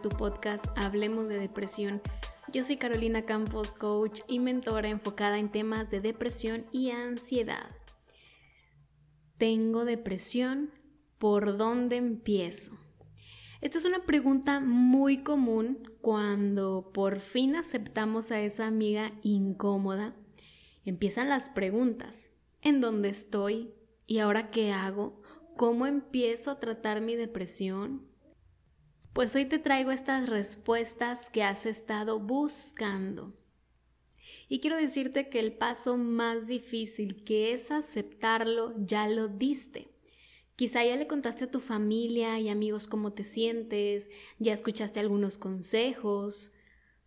tu podcast Hablemos de Depresión. Yo soy Carolina Campos, coach y mentora enfocada en temas de depresión y ansiedad. ¿Tengo depresión? ¿Por dónde empiezo? Esta es una pregunta muy común cuando por fin aceptamos a esa amiga incómoda. Empiezan las preguntas. ¿En dónde estoy? ¿Y ahora qué hago? ¿Cómo empiezo a tratar mi depresión? Pues hoy te traigo estas respuestas que has estado buscando. Y quiero decirte que el paso más difícil, que es aceptarlo, ya lo diste. Quizá ya le contaste a tu familia y amigos cómo te sientes, ya escuchaste algunos consejos.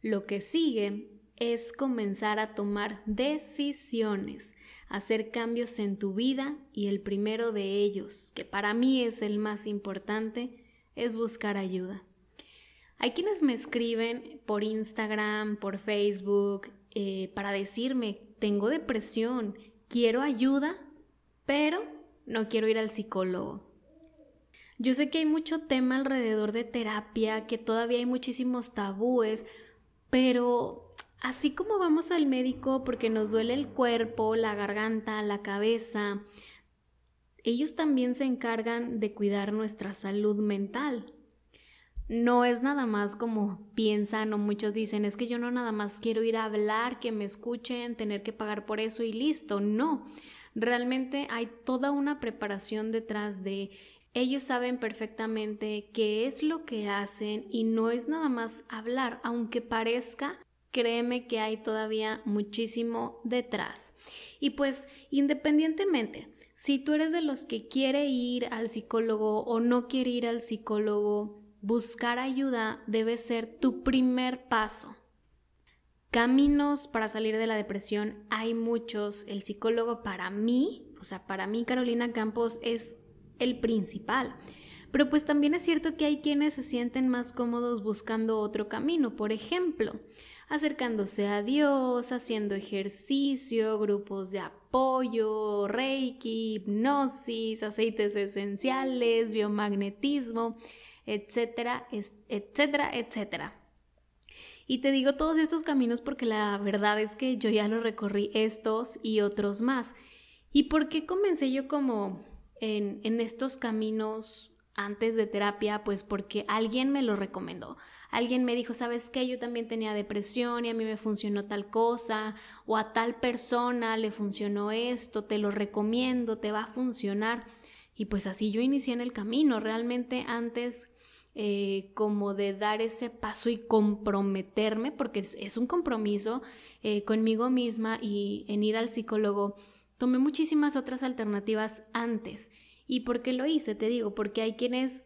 Lo que sigue es comenzar a tomar decisiones, hacer cambios en tu vida y el primero de ellos, que para mí es el más importante, es buscar ayuda. Hay quienes me escriben por Instagram, por Facebook, eh, para decirme, tengo depresión, quiero ayuda, pero no quiero ir al psicólogo. Yo sé que hay mucho tema alrededor de terapia, que todavía hay muchísimos tabúes, pero así como vamos al médico porque nos duele el cuerpo, la garganta, la cabeza, ellos también se encargan de cuidar nuestra salud mental. No es nada más como piensan o muchos dicen, es que yo no nada más quiero ir a hablar, que me escuchen, tener que pagar por eso y listo. No, realmente hay toda una preparación detrás de ellos saben perfectamente qué es lo que hacen y no es nada más hablar, aunque parezca, créeme que hay todavía muchísimo detrás. Y pues independientemente si tú eres de los que quiere ir al psicólogo o no quiere ir al psicólogo, buscar ayuda debe ser tu primer paso. Caminos para salir de la depresión hay muchos. El psicólogo para mí, o sea, para mí Carolina Campos es el principal. Pero pues también es cierto que hay quienes se sienten más cómodos buscando otro camino. Por ejemplo, acercándose a Dios, haciendo ejercicio, grupos de apoyo, reiki, hipnosis, aceites esenciales, biomagnetismo, etcétera, etcétera, etcétera. Y te digo todos estos caminos porque la verdad es que yo ya los recorrí estos y otros más. ¿Y por qué comencé yo como en, en estos caminos antes de terapia? Pues porque alguien me lo recomendó alguien me dijo, ¿sabes qué? Yo también tenía depresión y a mí me funcionó tal cosa, o a tal persona le funcionó esto, te lo recomiendo, te va a funcionar. Y pues así yo inicié en el camino, realmente antes eh, como de dar ese paso y comprometerme, porque es, un compromiso eh, conmigo misma y en ir al psicólogo, tomé muchísimas otras alternativas antes. ¿Y por qué lo hice? Te digo, porque hay quienes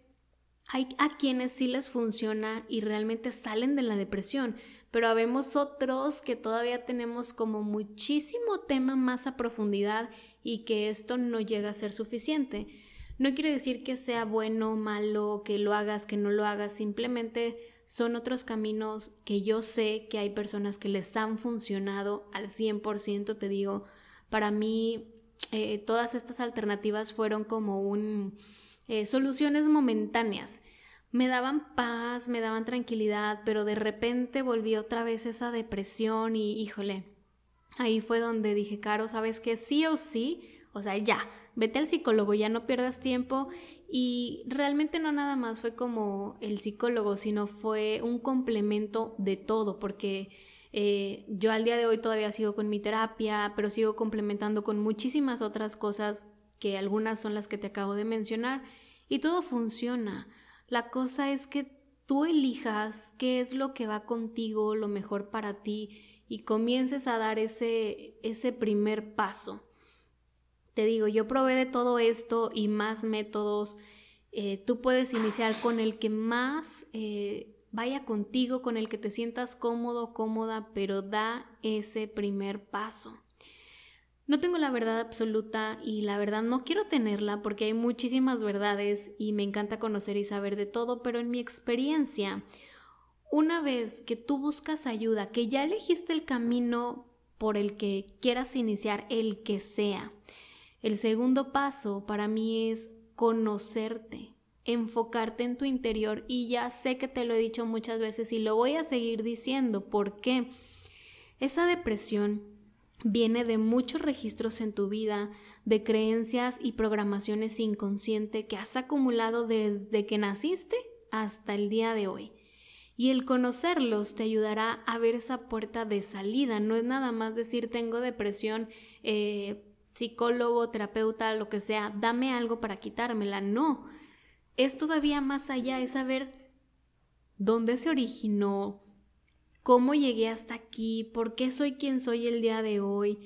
hay a quienes sí les funciona y realmente salen de la depresión, pero habemos otros que todavía tenemos como muchísimo tema más a profundidad y que esto no llega a ser suficiente. No quiere decir que sea bueno, malo, que lo hagas, que no lo hagas, simplemente son otros caminos que yo sé que hay personas que les han funcionado al 100%, te digo, para mí eh, todas estas alternativas fueron como un eh, soluciones momentáneas. Me daban paz, me daban tranquilidad, pero de repente volví otra vez esa depresión y híjole, ahí fue donde dije, Caro, ¿sabes qué? Sí o sí, o sea, ya, vete al psicólogo, ya no pierdas tiempo. Y realmente no nada más fue como el psicólogo, sino fue un complemento de todo, porque eh, yo al día de hoy todavía sigo con mi terapia, pero sigo complementando con muchísimas otras cosas que algunas son las que te acabo de mencionar, y todo funciona. La cosa es que tú elijas qué es lo que va contigo, lo mejor para ti, y comiences a dar ese, ese primer paso. Te digo, yo probé de todo esto y más métodos. Eh, tú puedes iniciar con el que más eh, vaya contigo, con el que te sientas cómodo, cómoda, pero da ese primer paso. No tengo la verdad absoluta y la verdad no quiero tenerla porque hay muchísimas verdades y me encanta conocer y saber de todo, pero en mi experiencia, una vez que tú buscas ayuda, que ya elegiste el camino por el que quieras iniciar, el que sea, el segundo paso para mí es conocerte, enfocarte en tu interior y ya sé que te lo he dicho muchas veces y lo voy a seguir diciendo. ¿Por qué? Esa depresión viene de muchos registros en tu vida, de creencias y programaciones inconscientes que has acumulado desde que naciste hasta el día de hoy. Y el conocerlos te ayudará a ver esa puerta de salida. No es nada más decir tengo depresión, eh, psicólogo, terapeuta, lo que sea, dame algo para quitármela. No, es todavía más allá, es saber dónde se originó, cómo llegué hasta aquí, por qué soy quien soy el día de hoy,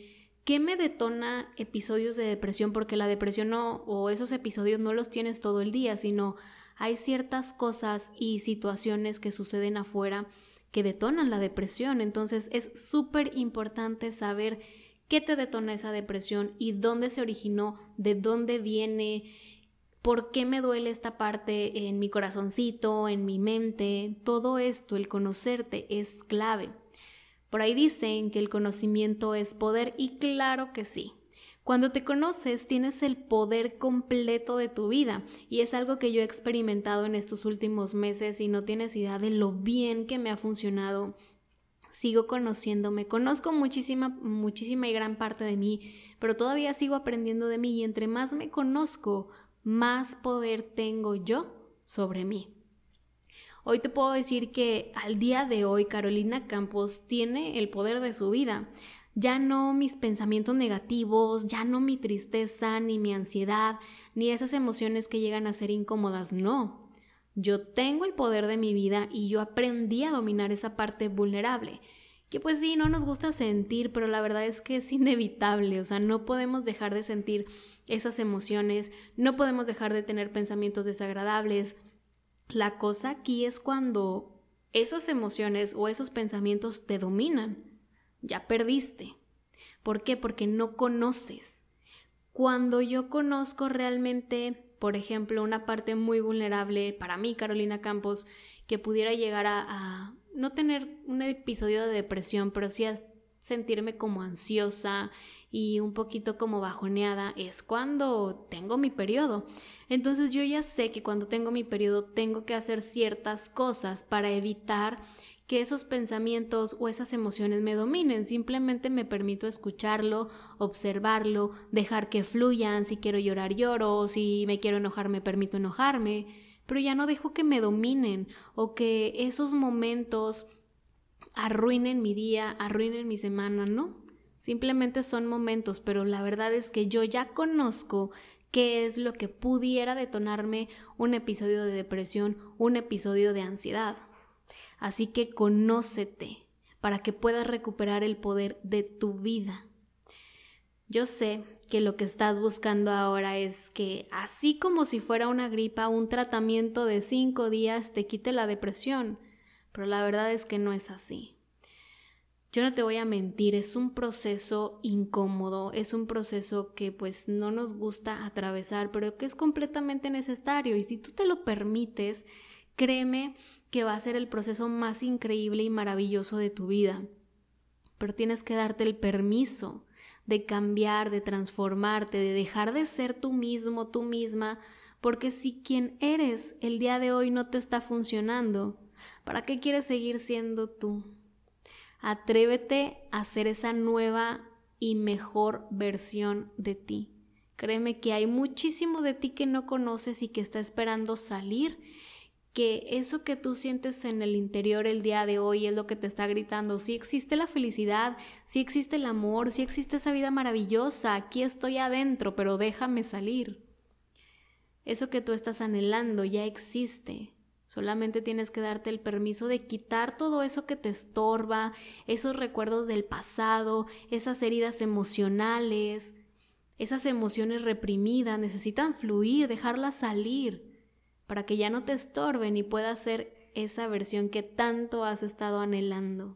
qué me detona episodios de depresión, porque la depresión no, o esos episodios no los tienes todo el día, sino hay ciertas cosas y situaciones que suceden afuera que detonan la depresión. Entonces es súper importante saber qué te detona esa depresión y dónde se originó, de dónde viene, por qué me duele esta parte en mi corazoncito, en mi mente. Todo esto, el conocerte, es clave. Por ahí dicen que el conocimiento es poder y claro que sí. Cuando te conoces tienes el poder completo de tu vida y es algo que yo he experimentado en estos últimos meses y no tienes idea de lo bien que me ha funcionado. Sigo conociéndome, conozco muchísima, muchísima y gran parte de mí, pero todavía sigo aprendiendo de mí y entre más me conozco, más poder tengo yo sobre mí. Hoy te puedo decir que al día de hoy Carolina Campos tiene el poder de su vida ya no mis pensamientos negativos, ya no mi tristeza, ni mi ansiedad, ni esas emociones que llegan a ser incómodas, no. Yo tengo el poder de mi vida y yo aprendí a dominar esa parte vulnerable, que pues sí, no nos gusta sentir, pero la verdad es que es inevitable, o sea, no podemos dejar de sentir esas emociones, no podemos dejar de tener pensamientos desagradables. La cosa aquí es cuando esas emociones o esos pensamientos te dominan ya perdiste. ¿Por qué? Porque no conoces. Cuando yo conozco realmente, por ejemplo, una parte muy vulnerable para mí, Carolina Campos, que pudiera llegar a, no tener un episodio de depresión, pero sí a sentirme como ansiosa y un poquito como bajoneada, es cuando tengo mi periodo. Entonces yo ya sé que cuando tengo mi periodo tengo que hacer ciertas cosas para evitar que esos pensamientos o esas emociones me dominen, simplemente me permito escucharlo, observarlo, dejar que fluyan, si quiero llorar lloro, si me quiero enojar me permito enojarme, pero ya no dejo que me dominen o que esos momentos arruinen mi día, arruinen mi semana, no. Simplemente son momentos, pero la verdad es que yo ya conozco qué es lo que pudiera detonarme un episodio de depresión, un episodio de ansiedad. Así que conócete para que puedas recuperar el poder de tu vida. Yo sé que lo que estás buscando ahora es que, así como si fuera una gripa, un tratamiento de cinco días te quite la depresión, pero la verdad es que no es así. Yo no te voy a mentir, es un proceso incómodo, es un proceso que pues no nos gusta atravesar, pero que es completamente necesario y si tú te lo permites, créeme que va a ser el proceso más increíble y maravilloso de tu vida. Pero tienes que darte el permiso de cambiar, de transformarte, de dejar de ser tú mismo, tú misma, porque si quien eres el día de hoy no te está funcionando, ¿para qué quieres seguir siendo tú? Atrévete a ser esa nueva y mejor versión de ti. Créeme que hay muchísimo de ti que no conoces y que está esperando salir que eso que tú sientes en el interior el día de hoy es lo que te está gritando. Si existe la felicidad, si existe el amor, si existe esa vida maravillosa, aquí estoy adentro, pero déjame salir. Eso que tú estás anhelando ya existe. Solamente tienes que darte el permiso de quitar todo eso que te estorba, esos recuerdos del pasado, esas heridas emocionales, esas emociones reprimidas, necesitan fluir, dejarlas salir para que ya no te estorben y puedas ser esa versión que tanto has estado anhelando.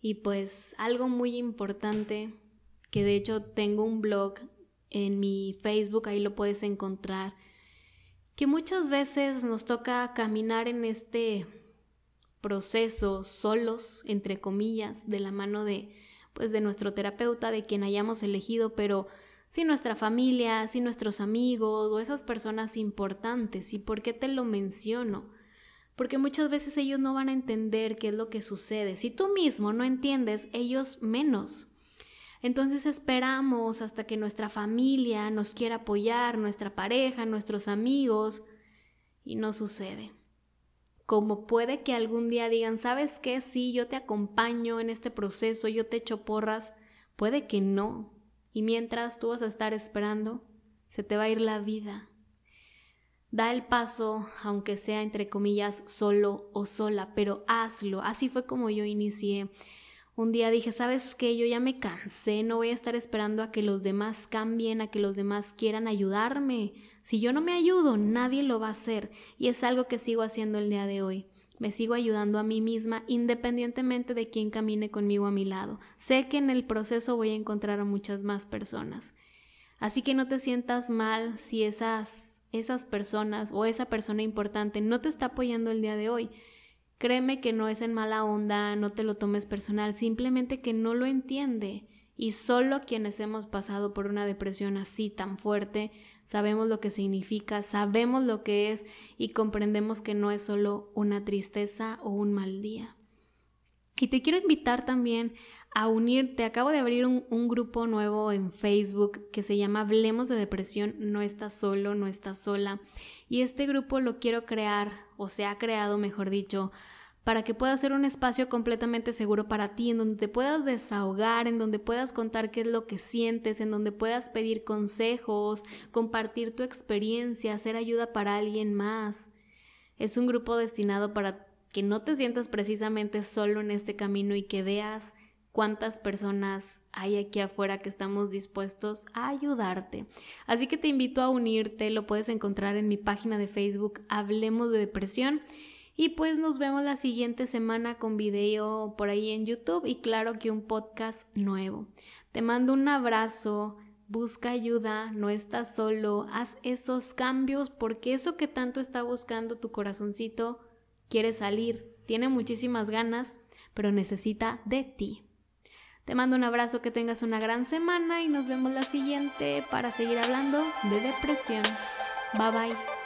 Y pues algo muy importante, que de hecho tengo un blog en mi Facebook, ahí lo puedes encontrar, que muchas veces nos toca caminar en este proceso solos, entre comillas, de la mano de pues de nuestro terapeuta, de quien hayamos elegido, pero si nuestra familia, si nuestros amigos o esas personas importantes. ¿Y por qué te lo menciono? Porque muchas veces ellos no van a entender qué es lo que sucede. Si tú mismo no entiendes, ellos menos. Entonces esperamos hasta que nuestra familia nos quiera apoyar, nuestra pareja, nuestros amigos, y no sucede. Como puede que algún día digan, ¿sabes qué? Sí, yo te acompaño en este proceso, yo te echo porras, puede que no. Y mientras tú vas a estar esperando, se te va a ir la vida. Da el paso, aunque sea entre comillas solo o sola, pero hazlo. Así fue como yo inicié un día dije, ¿sabes qué? Yo ya me cansé, no voy a estar esperando a que los demás cambien, a que los demás quieran ayudarme. Si yo no me ayudo, nadie lo va a hacer. Y es algo que sigo haciendo el día de hoy. Me sigo ayudando a mí misma independientemente de quién camine conmigo a mi lado. Sé que en el proceso voy a encontrar a muchas más personas. Así que no te sientas mal si esas, esas personas o esa persona importante no te está apoyando el día de hoy. Créeme que no es en mala onda, no te lo tomes personal, simplemente que no lo entiende. Y solo quienes hemos pasado por una depresión así tan fuerte, sabemos lo que significa, sabemos lo que es y comprendemos que no es solo una tristeza o un mal día. Y te quiero invitar también a unirte. Acabo de abrir un, grupo nuevo en Facebook que se llama Hablemos de Depresión. No estás solo, no estás sola. Y este grupo lo quiero crear, o se ha creado, mejor dicho, para que pueda ser un espacio completamente seguro para ti, en donde te puedas desahogar, en donde puedas contar qué es lo que sientes, en donde puedas pedir consejos, compartir tu experiencia, hacer ayuda para alguien más. Es un grupo destinado para que no te sientas precisamente solo en este camino y que veas cuántas personas hay aquí afuera que estamos dispuestos a ayudarte. Así que te invito a unirte, lo puedes encontrar en mi página de Facebook Hablemos de Depresión y pues nos vemos la siguiente semana con video por ahí en YouTube y claro que un podcast nuevo. Te mando un abrazo, busca ayuda, no estás solo, haz esos cambios porque eso que tanto está buscando tu corazoncito quiere salir, tiene muchísimas ganas, pero necesita de ti. Te mando un abrazo, que tengas una gran semana y nos vemos la siguiente para seguir hablando de depresión. Bye bye.